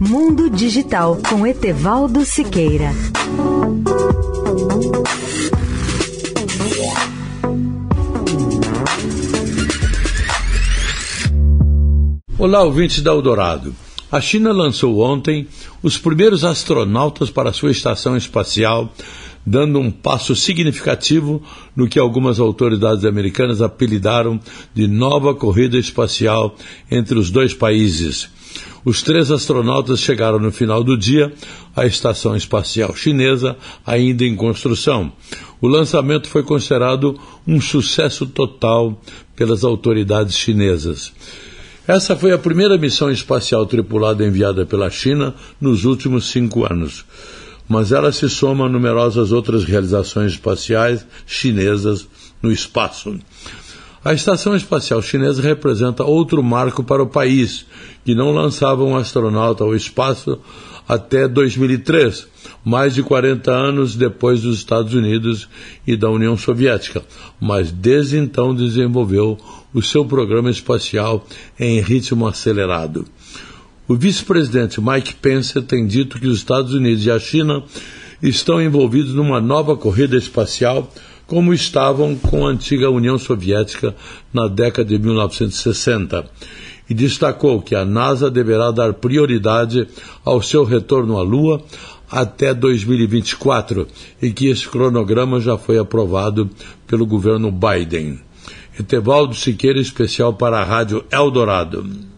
Mundo Digital com Etevaldo Siqueira. Olá, ouvintes da Eldorado. A China lançou ontem os primeiros astronautas para sua estação espacial, dando um passo significativo no que algumas autoridades americanas apelidaram de nova corrida espacial entre os dois países. Os três astronautas chegaram no final do dia à estação espacial chinesa, ainda em construção. O lançamento foi considerado um sucesso total pelas autoridades chinesas. Essa foi a primeira missão espacial tripulada enviada pela China nos últimos cinco anos. Mas ela se soma a numerosas outras realizações espaciais chinesas no espaço. A Estação Espacial Chinesa representa outro marco para o país, que não lançava um astronauta ao espaço até 2003, mais de 40 anos depois dos Estados Unidos e da União Soviética, mas desde então desenvolveu o seu programa espacial em ritmo acelerado. O vice-presidente Mike Pence tem dito que os Estados Unidos e a China estão envolvidos numa nova corrida espacial, como estavam com a antiga União Soviética na década de 1960. E destacou que a NASA deverá dar prioridade ao seu retorno à Lua até 2024 e que esse cronograma já foi aprovado pelo governo Biden. Etevaldo Siqueira, especial para a Rádio Eldorado.